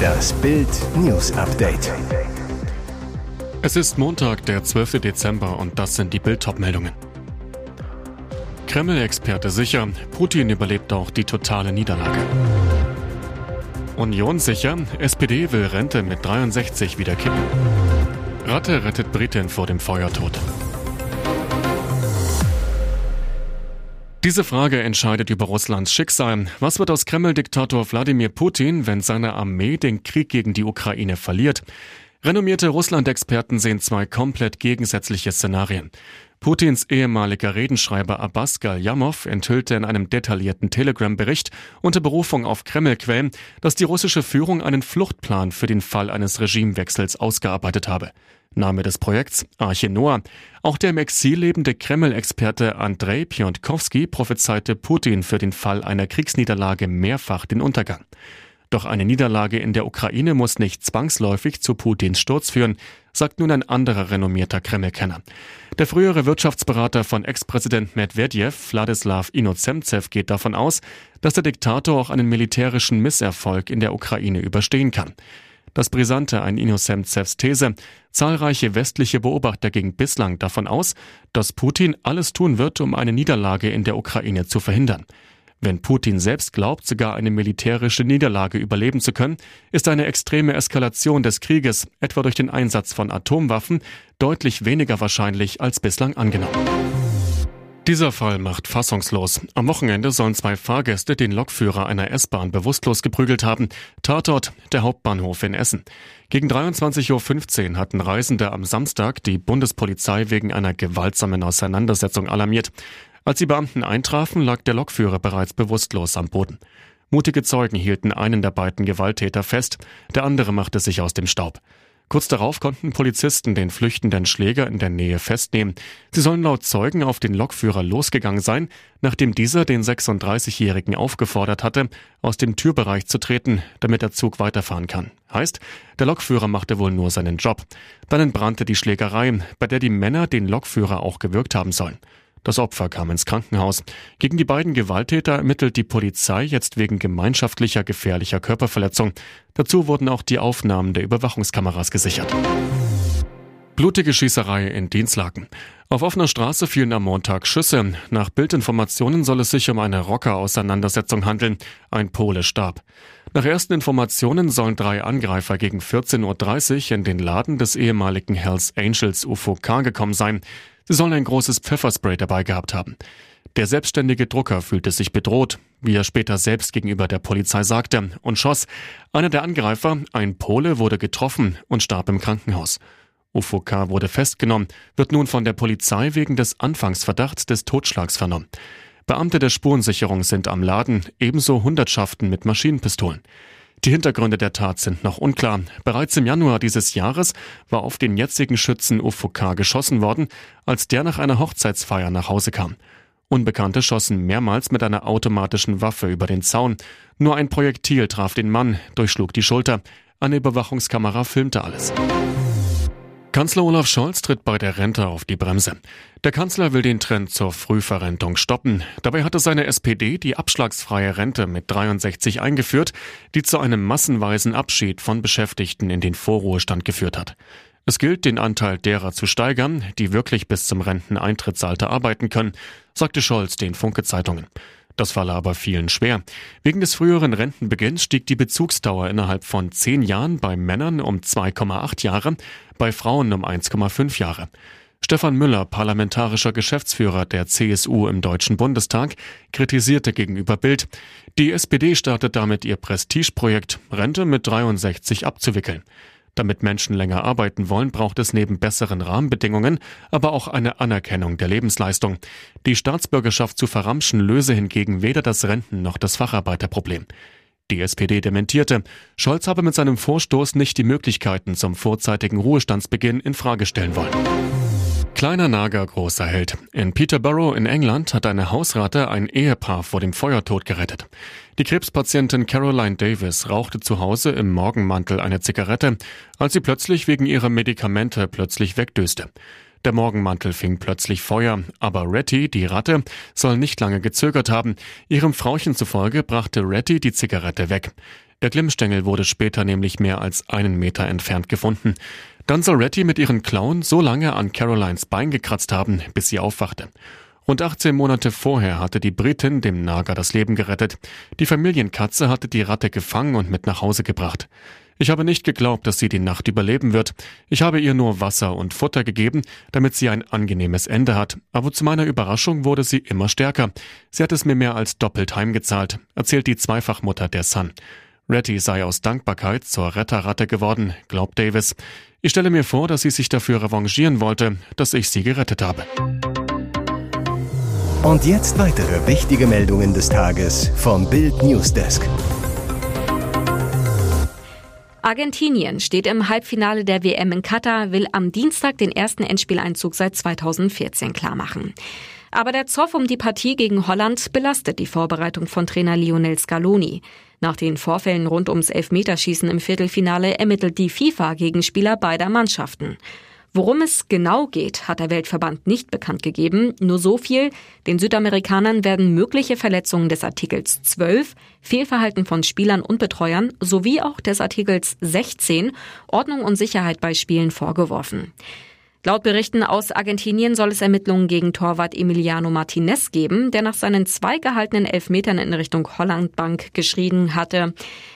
Das Bild News Update. Es ist Montag, der 12. Dezember und das sind die Bild meldungen Kreml-Experte sicher, Putin überlebt auch die totale Niederlage. Union sicher, SPD will Rente mit 63 wieder kippen. Ratte rettet Britin vor dem Feuertod. Diese Frage entscheidet über Russlands Schicksal. Was wird aus Kreml-Diktator Wladimir Putin, wenn seine Armee den Krieg gegen die Ukraine verliert? Renommierte Russland-Experten sehen zwei komplett gegensätzliche Szenarien. Putins ehemaliger Redenschreiber Abbas Galyamov enthüllte in einem detaillierten Telegram-Bericht unter Berufung auf Kreml-Quellen, dass die russische Führung einen Fluchtplan für den Fall eines Regimewechsels ausgearbeitet habe. Name des Projekts Arche Noah. Auch der im Exil lebende Kreml-Experte Andrei Piontkowski prophezeite Putin für den Fall einer Kriegsniederlage mehrfach den Untergang. Doch eine Niederlage in der Ukraine muss nicht zwangsläufig zu Putins Sturz führen, sagt nun ein anderer renommierter Kreml-Kenner. Der frühere Wirtschaftsberater von Ex-Präsident Medvedev, Wladislav Inozemtsev, geht davon aus, dass der Diktator auch einen militärischen Misserfolg in der Ukraine überstehen kann. Das Brisante an Innocentsevs These. Zahlreiche westliche Beobachter gingen bislang davon aus, dass Putin alles tun wird, um eine Niederlage in der Ukraine zu verhindern. Wenn Putin selbst glaubt, sogar eine militärische Niederlage überleben zu können, ist eine extreme Eskalation des Krieges, etwa durch den Einsatz von Atomwaffen, deutlich weniger wahrscheinlich als bislang angenommen. Dieser Fall macht fassungslos. Am Wochenende sollen zwei Fahrgäste den Lokführer einer S-Bahn bewusstlos geprügelt haben. Tatort der Hauptbahnhof in Essen. Gegen 23.15 Uhr hatten Reisende am Samstag die Bundespolizei wegen einer gewaltsamen Auseinandersetzung alarmiert. Als die Beamten eintrafen, lag der Lokführer bereits bewusstlos am Boden. Mutige Zeugen hielten einen der beiden Gewalttäter fest, der andere machte sich aus dem Staub. Kurz darauf konnten Polizisten den flüchtenden Schläger in der Nähe festnehmen. Sie sollen laut Zeugen auf den Lokführer losgegangen sein, nachdem dieser den 36-Jährigen aufgefordert hatte, aus dem Türbereich zu treten, damit der Zug weiterfahren kann. Heißt, der Lokführer machte wohl nur seinen Job. Dann entbrannte die Schlägerei, bei der die Männer den Lokführer auch gewürgt haben sollen. Das Opfer kam ins Krankenhaus. Gegen die beiden Gewalttäter ermittelt die Polizei jetzt wegen gemeinschaftlicher gefährlicher Körperverletzung. Dazu wurden auch die Aufnahmen der Überwachungskameras gesichert. Blutige Schießerei in Dienstlaken. Auf offener Straße fielen am Montag Schüsse. Nach Bildinformationen soll es sich um eine Rocker-Auseinandersetzung handeln. Ein Pole starb. Nach ersten Informationen sollen drei Angreifer gegen 14.30 Uhr in den Laden des ehemaligen Hells Angels UFOK gekommen sein. Sie sollen ein großes Pfefferspray dabei gehabt haben. Der selbstständige Drucker fühlte sich bedroht, wie er später selbst gegenüber der Polizei sagte, und schoss. Einer der Angreifer, ein Pole, wurde getroffen und starb im Krankenhaus. UFOK wurde festgenommen, wird nun von der Polizei wegen des Anfangsverdachts des Totschlags vernommen. Beamte der Spurensicherung sind am Laden, ebenso Hundertschaften mit Maschinenpistolen. Die Hintergründe der Tat sind noch unklar. Bereits im Januar dieses Jahres war auf den jetzigen Schützen UFOK geschossen worden, als der nach einer Hochzeitsfeier nach Hause kam. Unbekannte schossen mehrmals mit einer automatischen Waffe über den Zaun. Nur ein Projektil traf den Mann, durchschlug die Schulter. Eine Überwachungskamera filmte alles. Kanzler Olaf Scholz tritt bei der Rente auf die Bremse. Der Kanzler will den Trend zur Frühverrentung stoppen. Dabei hatte seine SPD die abschlagsfreie Rente mit 63 eingeführt, die zu einem massenweisen Abschied von Beschäftigten in den Vorruhestand geführt hat. Es gilt, den Anteil derer zu steigern, die wirklich bis zum Renteneintrittsalter arbeiten können, sagte Scholz den Funke Zeitungen. Das falle aber vielen schwer. Wegen des früheren Rentenbeginns stieg die Bezugsdauer innerhalb von zehn Jahren bei Männern um 2,8 Jahre, bei Frauen um 1,5 Jahre. Stefan Müller, parlamentarischer Geschäftsführer der CSU im Deutschen Bundestag, kritisierte gegenüber Bild, die SPD startet damit ihr Prestigeprojekt, Rente mit 63 abzuwickeln. Damit Menschen länger arbeiten wollen, braucht es neben besseren Rahmenbedingungen aber auch eine Anerkennung der Lebensleistung. Die Staatsbürgerschaft zu verramschen löse hingegen weder das Renten- noch das Facharbeiterproblem. Die SPD dementierte, Scholz habe mit seinem Vorstoß nicht die Möglichkeiten zum vorzeitigen Ruhestandsbeginn in Frage stellen wollen. Kleiner Nager, großer Held. In Peterborough in England hat eine Hausratte ein Ehepaar vor dem Feuertod gerettet. Die Krebspatientin Caroline Davis rauchte zu Hause im Morgenmantel eine Zigarette, als sie plötzlich wegen ihrer Medikamente plötzlich wegdöste. Der Morgenmantel fing plötzlich Feuer, aber Retty, die Ratte, soll nicht lange gezögert haben. Ihrem Frauchen zufolge brachte Retty die Zigarette weg. Der Glimmstängel wurde später nämlich mehr als einen Meter entfernt gefunden. Dann soll Retty mit ihren Klauen so lange an Carolines Bein gekratzt haben, bis sie aufwachte. Rund 18 Monate vorher hatte die Britin dem Nager das Leben gerettet. Die Familienkatze hatte die Ratte gefangen und mit nach Hause gebracht. Ich habe nicht geglaubt, dass sie die Nacht überleben wird. Ich habe ihr nur Wasser und Futter gegeben, damit sie ein angenehmes Ende hat. Aber zu meiner Überraschung wurde sie immer stärker. Sie hat es mir mehr als doppelt heimgezahlt, erzählt die Zweifachmutter der Sun. Retty sei aus Dankbarkeit zur Retterratte geworden, glaubt Davis. Ich stelle mir vor, dass sie sich dafür revanchieren wollte, dass ich sie gerettet habe. Und jetzt weitere wichtige Meldungen des Tages vom Bild Newsdesk. Argentinien steht im Halbfinale der WM in Katar, will am Dienstag den ersten Endspieleinzug seit 2014 klarmachen. Aber der Zoff um die Partie gegen Holland belastet die Vorbereitung von Trainer Lionel Scaloni. Nach den Vorfällen rund ums Elfmeterschießen im Viertelfinale ermittelt die FIFA gegen Spieler beider Mannschaften. Worum es genau geht, hat der Weltverband nicht bekannt gegeben. Nur so viel. Den Südamerikanern werden mögliche Verletzungen des Artikels 12, Fehlverhalten von Spielern und Betreuern sowie auch des Artikels 16, Ordnung und Sicherheit bei Spielen vorgeworfen. Laut Berichten aus Argentinien soll es Ermittlungen gegen Torwart Emiliano Martinez geben, der nach seinen zwei gehaltenen Elfmetern in Richtung Hollandbank geschrien hatte,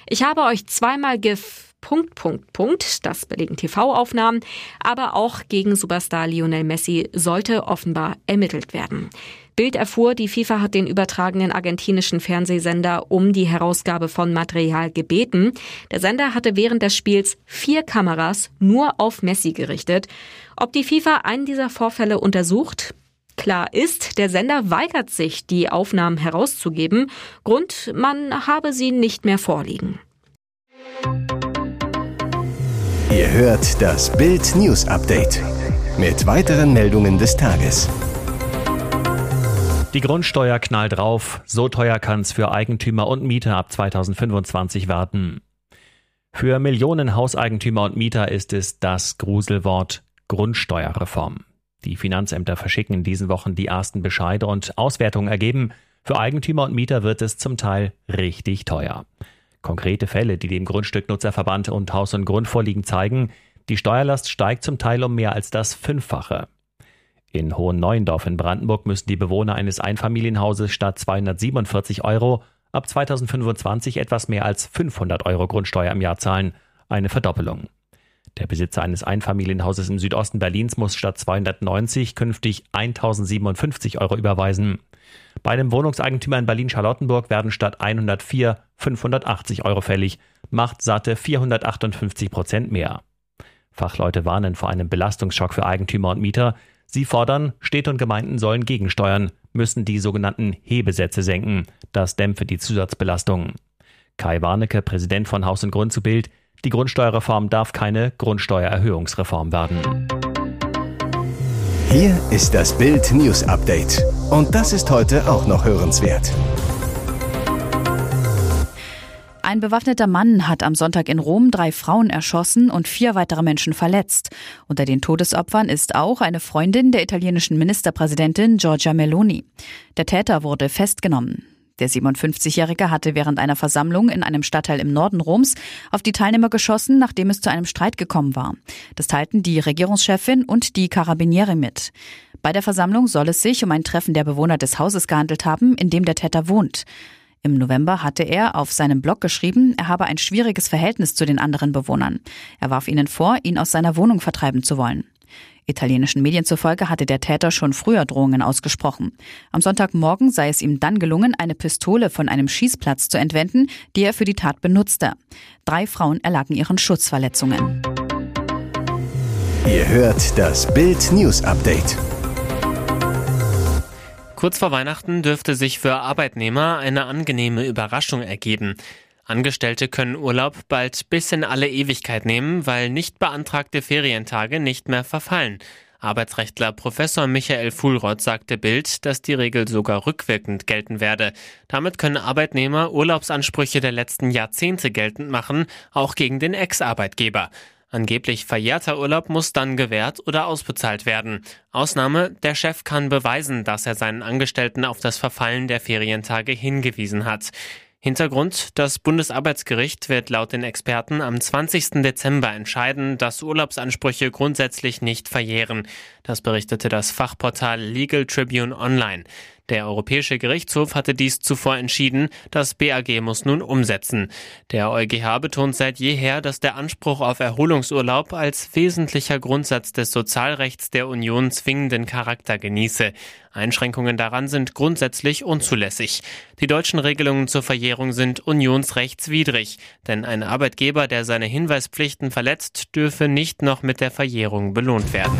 ich habe euch zweimal gef Punkt, Punkt, Punkt, das belegen TV-Aufnahmen, aber auch gegen Superstar Lionel Messi sollte offenbar ermittelt werden. Bild erfuhr, die FIFA hat den übertragenen argentinischen Fernsehsender um die Herausgabe von Material gebeten. Der Sender hatte während des Spiels vier Kameras nur auf Messi gerichtet. Ob die FIFA einen dieser Vorfälle untersucht, Klar ist, der Sender weigert sich, die Aufnahmen herauszugeben. Grund, man habe sie nicht mehr vorliegen. Ihr hört das Bild News Update mit weiteren Meldungen des Tages. Die Grundsteuer knallt drauf. So teuer kann es für Eigentümer und Mieter ab 2025 werden. Für Millionen Hauseigentümer und Mieter ist es das Gruselwort Grundsteuerreform. Die Finanzämter verschicken in diesen Wochen die ersten Bescheide und Auswertungen ergeben, für Eigentümer und Mieter wird es zum Teil richtig teuer. Konkrete Fälle, die dem Grundstücknutzerverband und Haus und Grund vorliegen, zeigen, die Steuerlast steigt zum Teil um mehr als das Fünffache. In Hohen-Neuendorf in Brandenburg müssen die Bewohner eines Einfamilienhauses statt 247 Euro ab 2025 etwas mehr als 500 Euro Grundsteuer im Jahr zahlen, eine Verdoppelung. Der Besitzer eines Einfamilienhauses im Südosten Berlins muss statt 290 künftig 1057 Euro überweisen. Bei einem Wohnungseigentümer in Berlin-Charlottenburg werden statt 104 580 Euro fällig, macht satte 458 Prozent mehr. Fachleute warnen vor einem Belastungsschock für Eigentümer und Mieter. Sie fordern, Städte und Gemeinden sollen gegensteuern, müssen die sogenannten Hebesätze senken. Das dämpfe die Zusatzbelastung. Kai Warnecke, Präsident von Haus und Grund zu Bild, die Grundsteuerreform darf keine Grundsteuererhöhungsreform werden. Hier ist das Bild News Update. Und das ist heute auch noch hörenswert. Ein bewaffneter Mann hat am Sonntag in Rom drei Frauen erschossen und vier weitere Menschen verletzt. Unter den Todesopfern ist auch eine Freundin der italienischen Ministerpräsidentin Giorgia Meloni. Der Täter wurde festgenommen. Der 57-Jährige hatte während einer Versammlung in einem Stadtteil im Norden Roms auf die Teilnehmer geschossen, nachdem es zu einem Streit gekommen war. Das teilten die Regierungschefin und die Karabiniere mit. Bei der Versammlung soll es sich um ein Treffen der Bewohner des Hauses gehandelt haben, in dem der Täter wohnt. Im November hatte er auf seinem Blog geschrieben, er habe ein schwieriges Verhältnis zu den anderen Bewohnern. Er warf ihnen vor, ihn aus seiner Wohnung vertreiben zu wollen. Italienischen Medien zufolge hatte der Täter schon früher Drohungen ausgesprochen. Am Sonntagmorgen sei es ihm dann gelungen, eine Pistole von einem Schießplatz zu entwenden, die er für die Tat benutzte. Drei Frauen erlagen ihren Schutzverletzungen. Ihr hört das Bild News Update. Kurz vor Weihnachten dürfte sich für Arbeitnehmer eine angenehme Überraschung ergeben. Angestellte können Urlaub bald bis in alle Ewigkeit nehmen, weil nicht beantragte Ferientage nicht mehr verfallen. Arbeitsrechtler Professor Michael Fuhlrott sagte Bild, dass die Regel sogar rückwirkend gelten werde. Damit können Arbeitnehmer Urlaubsansprüche der letzten Jahrzehnte geltend machen, auch gegen den Ex-Arbeitgeber. Angeblich verjährter Urlaub muss dann gewährt oder ausbezahlt werden. Ausnahme, der Chef kann beweisen, dass er seinen Angestellten auf das Verfallen der Ferientage hingewiesen hat. Hintergrund, das Bundesarbeitsgericht wird laut den Experten am 20. Dezember entscheiden, dass Urlaubsansprüche grundsätzlich nicht verjähren. Das berichtete das Fachportal Legal Tribune Online. Der Europäische Gerichtshof hatte dies zuvor entschieden, das BAG muss nun umsetzen. Der EuGH betont seit jeher, dass der Anspruch auf Erholungsurlaub als wesentlicher Grundsatz des Sozialrechts der Union zwingenden Charakter genieße. Einschränkungen daran sind grundsätzlich unzulässig. Die deutschen Regelungen zur Verjährung sind unionsrechtswidrig, denn ein Arbeitgeber, der seine Hinweispflichten verletzt, dürfe nicht noch mit der Verjährung belohnt werden.